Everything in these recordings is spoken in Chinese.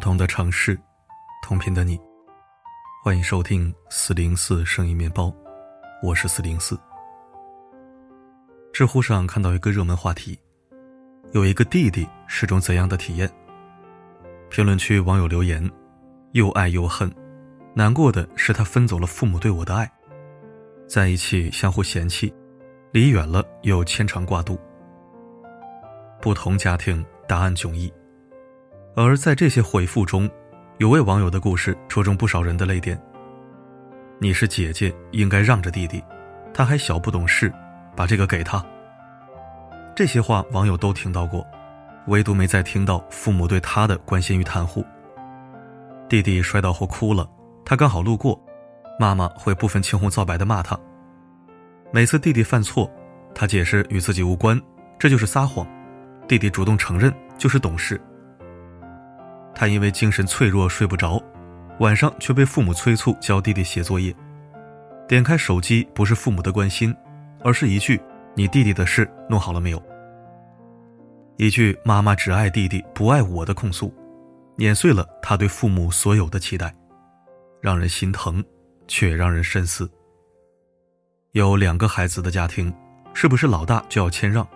不同的城市，同频的你，欢迎收听四零四声音面包，我是四零四。知乎上看到一个热门话题：有一个弟弟是种怎样的体验？评论区网友留言：又爱又恨，难过的是他分走了父母对我的爱，在一起相互嫌弃，离远了又牵肠挂肚。不同家庭答案迥异。而在这些回复中，有位网友的故事戳中不少人的泪点。你是姐姐，应该让着弟弟，他还小不懂事，把这个给他。这些话网友都听到过，唯独没再听到父母对他的关心与袒护。弟弟摔倒后哭了，他刚好路过，妈妈会不分青红皂白的骂他。每次弟弟犯错，他解释与自己无关，这就是撒谎。弟弟主动承认，就是懂事。他因为精神脆弱睡不着，晚上却被父母催促教弟弟写作业。点开手机不是父母的关心，而是一句“你弟弟的事弄好了没有”，一句“妈妈只爱弟弟不爱我的”控诉，碾碎了他对父母所有的期待，让人心疼，却让人深思。有两个孩子的家庭，是不是老大就要谦让，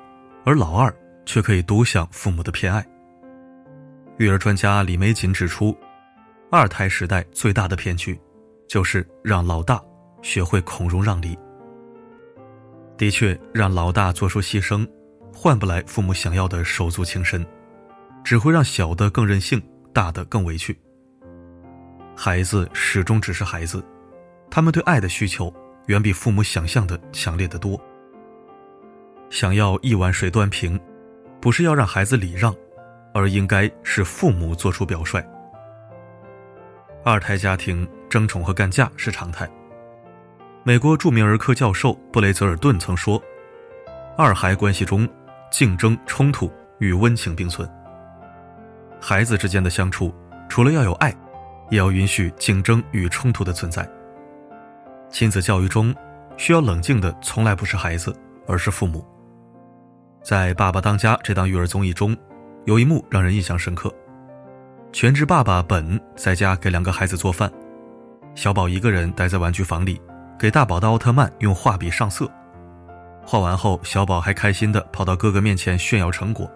而老二却可以独享父母的偏爱？育儿专家李玫瑾指出，二胎时代最大的骗局，就是让老大学会孔融让梨。的确，让老大做出牺牲，换不来父母想要的手足情深，只会让小的更任性，大的更委屈。孩子始终只是孩子，他们对爱的需求远比父母想象的强烈的多。想要一碗水端平，不是要让孩子礼让。而应该是父母做出表率。二胎家庭争宠和干架是常态。美国著名儿科教授布雷泽尔顿曾说：“二孩关系中，竞争、冲突与温情并存。孩子之间的相处，除了要有爱，也要允许竞争与冲突的存在。亲子教育中，需要冷静的从来不是孩子，而是父母。在《爸爸当家》这档育儿综艺中。”有一幕让人印象深刻，全职爸爸本在家给两个孩子做饭，小宝一个人待在玩具房里，给大宝的奥特曼用画笔上色。画完后，小宝还开心地跑到哥哥面前炫耀成果，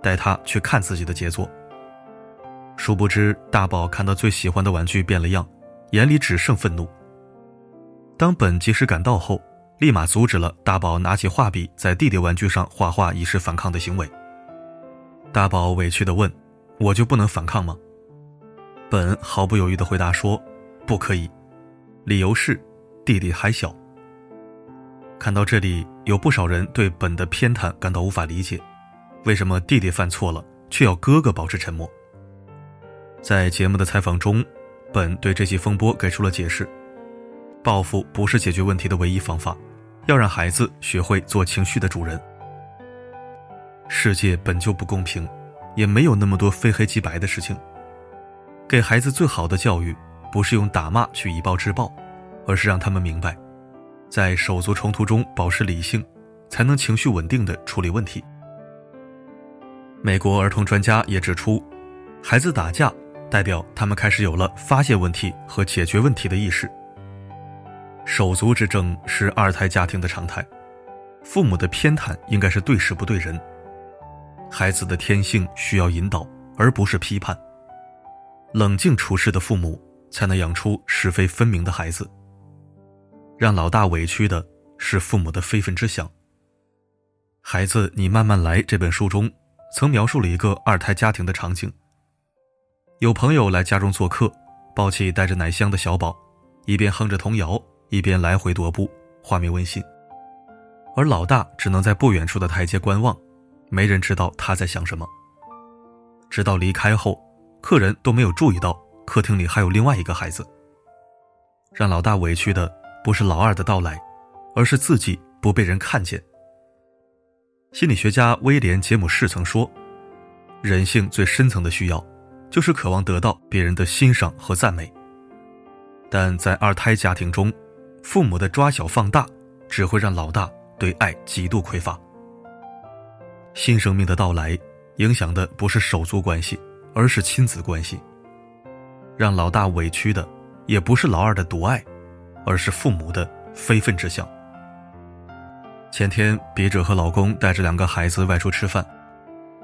带他去看自己的杰作。殊不知，大宝看到最喜欢的玩具变了样，眼里只剩愤怒。当本及时赶到后，立马阻止了大宝拿起画笔在弟弟玩具上画画以示反抗的行为。大宝委屈地问：“我就不能反抗吗？”本毫不犹豫地回答说：“不可以。”理由是弟弟还小。看到这里，有不少人对本的偏袒感到无法理解：为什么弟弟犯错了，却要哥哥保持沉默？在节目的采访中，本对这起风波给出了解释：报复不是解决问题的唯一方法，要让孩子学会做情绪的主人。世界本就不公平，也没有那么多非黑即白的事情。给孩子最好的教育，不是用打骂去以暴制暴，而是让他们明白，在手足冲突中保持理性，才能情绪稳定的处理问题。美国儿童专家也指出，孩子打架代表他们开始有了发现问题和解决问题的意识。手足之争是二胎家庭的常态，父母的偏袒应该是对事不对人。孩子的天性需要引导，而不是批判。冷静处事的父母，才能养出是非分明的孩子。让老大委屈的是父母的非分之想。孩子，你慢慢来。这本书中曾描述了一个二胎家庭的场景：有朋友来家中做客，抱起带着奶香的小宝，一边哼着童谣，一边来回踱步，画面温馨。而老大只能在不远处的台阶观望。没人知道他在想什么。直到离开后，客人都没有注意到客厅里还有另外一个孩子。让老大委屈的不是老二的到来，而是自己不被人看见。心理学家威廉·杰姆士曾说：“人性最深层的需要，就是渴望得到别人的欣赏和赞美。”但在二胎家庭中，父母的抓小放大，只会让老大对爱极度匮乏。新生命的到来，影响的不是手足关系，而是亲子关系。让老大委屈的，也不是老二的独爱，而是父母的非分之想。前天，笔者和老公带着两个孩子外出吃饭，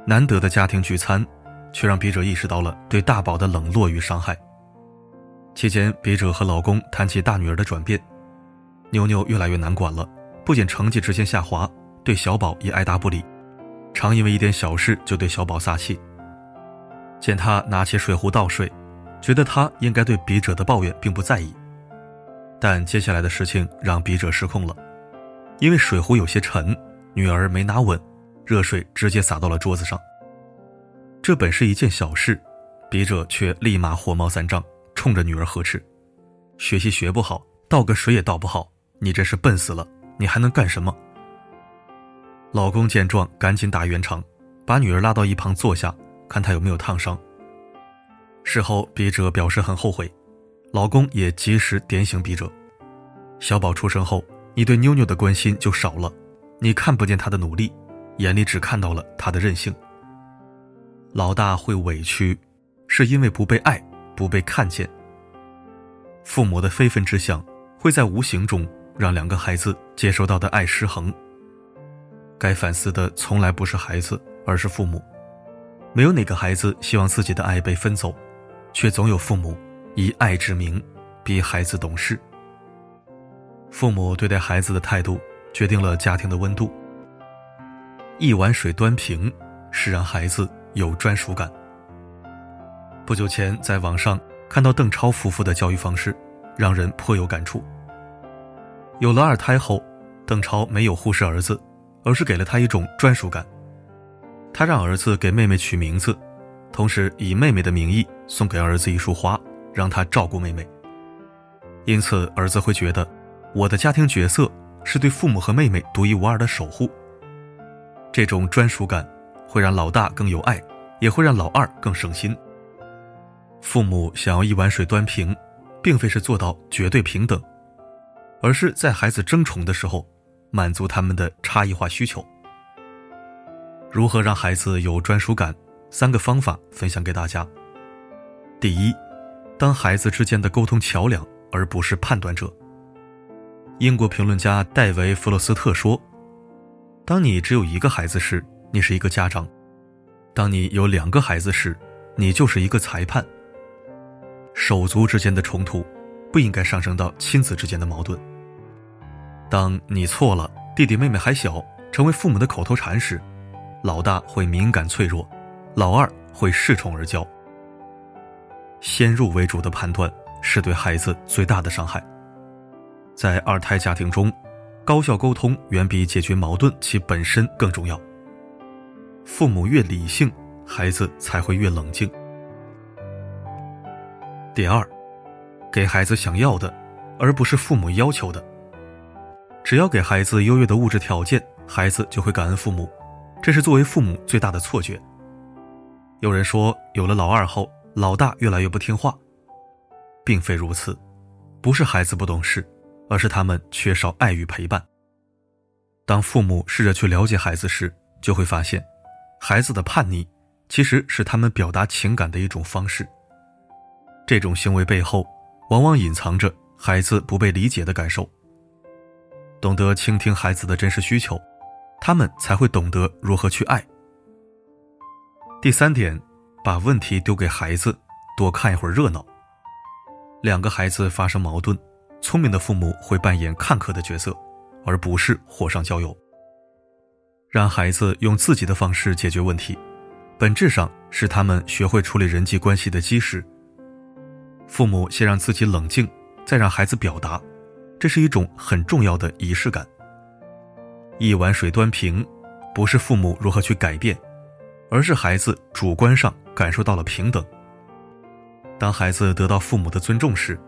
难得的家庭聚餐，却让笔者意识到了对大宝的冷落与伤害。期间，笔者和老公谈起大女儿的转变，妞妞越来越难管了，不仅成绩直线下滑，对小宝也爱答不理，常因为一点小事就对小宝撒气。见他拿起水壶倒水，觉得他应该对笔者的抱怨并不在意，但接下来的事情让笔者失控了。因为水壶有些沉，女儿没拿稳，热水直接洒到了桌子上。这本是一件小事，笔者却立马火冒三丈，冲着女儿呵斥：“学习学不好，倒个水也倒不好，你真是笨死了！你还能干什么？”老公见状，赶紧打圆场，把女儿拉到一旁坐下，看她有没有烫伤。事后，笔者表示很后悔，老公也及时点醒笔者：小宝出生后。你对妞妞的关心就少了，你看不见她的努力，眼里只看到了她的任性。老大会委屈，是因为不被爱，不被看见。父母的非分之想，会在无形中让两个孩子接收到的爱失衡。该反思的从来不是孩子，而是父母。没有哪个孩子希望自己的爱被分走，却总有父母以爱之名逼孩子懂事。父母对待孩子的态度，决定了家庭的温度。一碗水端平，是让孩子有专属感。不久前，在网上看到邓超夫妇的教育方式，让人颇有感触。有了二胎后，邓超没有忽视儿子，而是给了他一种专属感。他让儿子给妹妹取名字，同时以妹妹的名义送给儿子一束花，让他照顾妹妹。因此，儿子会觉得。我的家庭角色是对父母和妹妹独一无二的守护。这种专属感会让老大更有爱，也会让老二更省心。父母想要一碗水端平，并非是做到绝对平等，而是在孩子争宠的时候，满足他们的差异化需求。如何让孩子有专属感？三个方法分享给大家。第一，当孩子之间的沟通桥梁，而不是判断者。英国评论家戴维·弗洛斯特说：“当你只有一个孩子时，你是一个家长；当你有两个孩子时，你就是一个裁判。手足之间的冲突，不应该上升到亲子之间的矛盾。当你错了，弟弟妹妹还小，成为父母的口头禅时，老大会敏感脆弱，老二会恃宠而骄。先入为主的判断，是对孩子最大的伤害。”在二胎家庭中，高效沟通远比解决矛盾其本身更重要。父母越理性，孩子才会越冷静。第二，给孩子想要的，而不是父母要求的。只要给孩子优越的物质条件，孩子就会感恩父母，这是作为父母最大的错觉。有人说，有了老二后，老大越来越不听话，并非如此，不是孩子不懂事。而是他们缺少爱与陪伴。当父母试着去了解孩子时，就会发现，孩子的叛逆其实是他们表达情感的一种方式。这种行为背后，往往隐藏着孩子不被理解的感受。懂得倾听孩子的真实需求，他们才会懂得如何去爱。第三点，把问题丢给孩子，多看一会儿热闹。两个孩子发生矛盾。聪明的父母会扮演看客的角色，而不是火上浇油。让孩子用自己的方式解决问题，本质上是他们学会处理人际关系的基石。父母先让自己冷静，再让孩子表达，这是一种很重要的仪式感。一碗水端平，不是父母如何去改变，而是孩子主观上感受到了平等。当孩子得到父母的尊重时，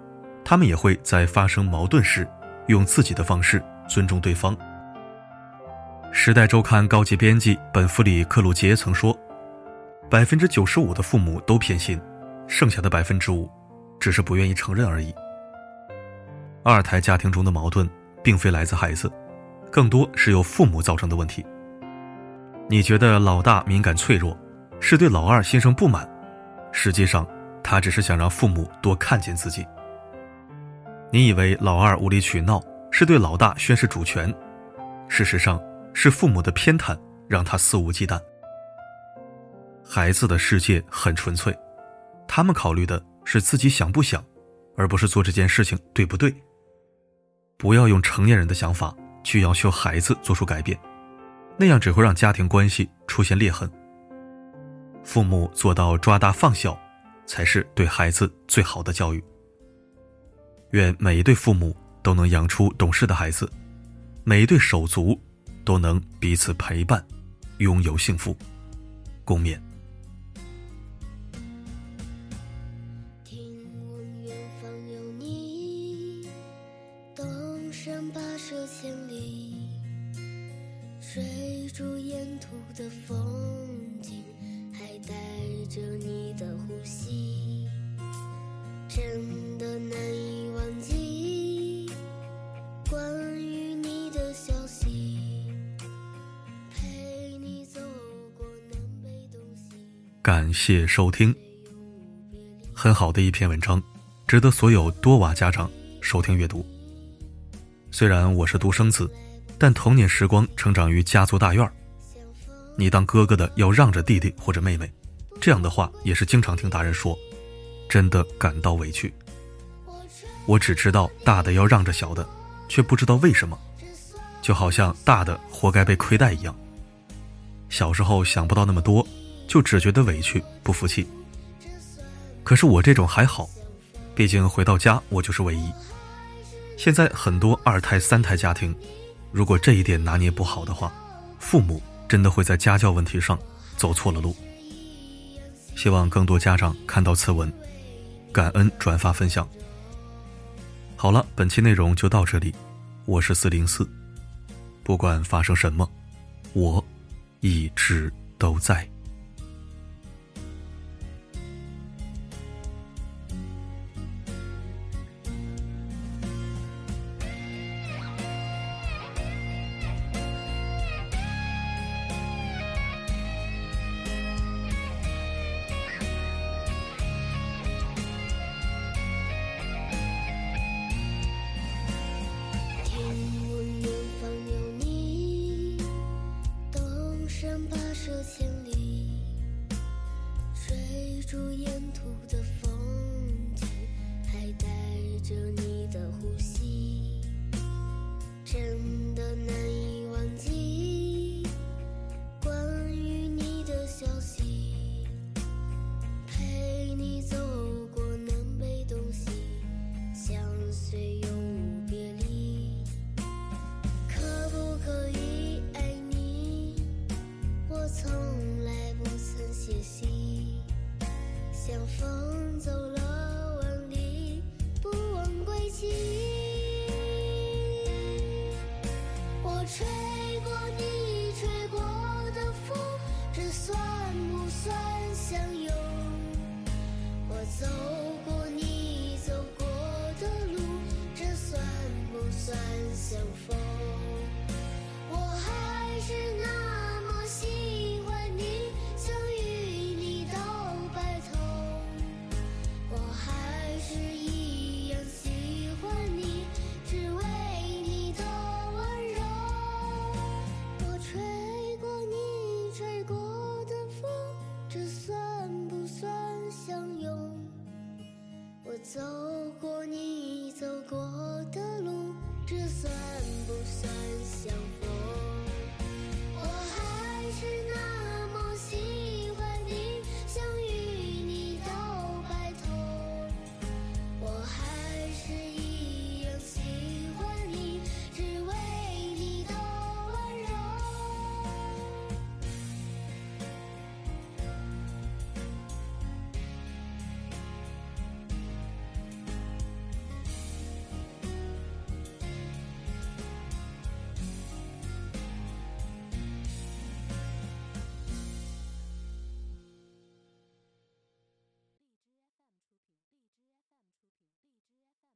他们也会在发生矛盾时，用自己的方式尊重对方。《时代周刊》高级编辑本弗里克鲁杰曾说：“百分之九十五的父母都偏心，剩下的百分之五，只是不愿意承认而已。”二胎家庭中的矛盾，并非来自孩子，更多是由父母造成的问题。你觉得老大敏感脆弱，是对老二心生不满，实际上。他只是想让父母多看见自己。你以为老二无理取闹是对老大宣示主权，事实上是父母的偏袒让他肆无忌惮。孩子的世界很纯粹，他们考虑的是自己想不想，而不是做这件事情对不对。不要用成年人的想法去要求孩子做出改变，那样只会让家庭关系出现裂痕。父母做到抓大放小，才是对孩子最好的教育。愿每一对父母都能养出懂事的孩子，每一对手足都能彼此陪伴，拥有幸福。共勉。感谢收听，很好的一篇文章，值得所有多娃家长收听阅读。虽然我是独生子。但童年时光成长于家族大院你当哥哥的要让着弟弟或者妹妹，这样的话也是经常听大人说，真的感到委屈。我只知道大的要让着小的，却不知道为什么，就好像大的活该被亏待一样。小时候想不到那么多，就只觉得委屈不服气。可是我这种还好，毕竟回到家我就是唯一。现在很多二胎三胎家庭。如果这一点拿捏不好的话，父母真的会在家教问题上走错了路。希望更多家长看到此文，感恩转发分享。好了，本期内容就到这里，我是四零四，不管发生什么，我一直都在。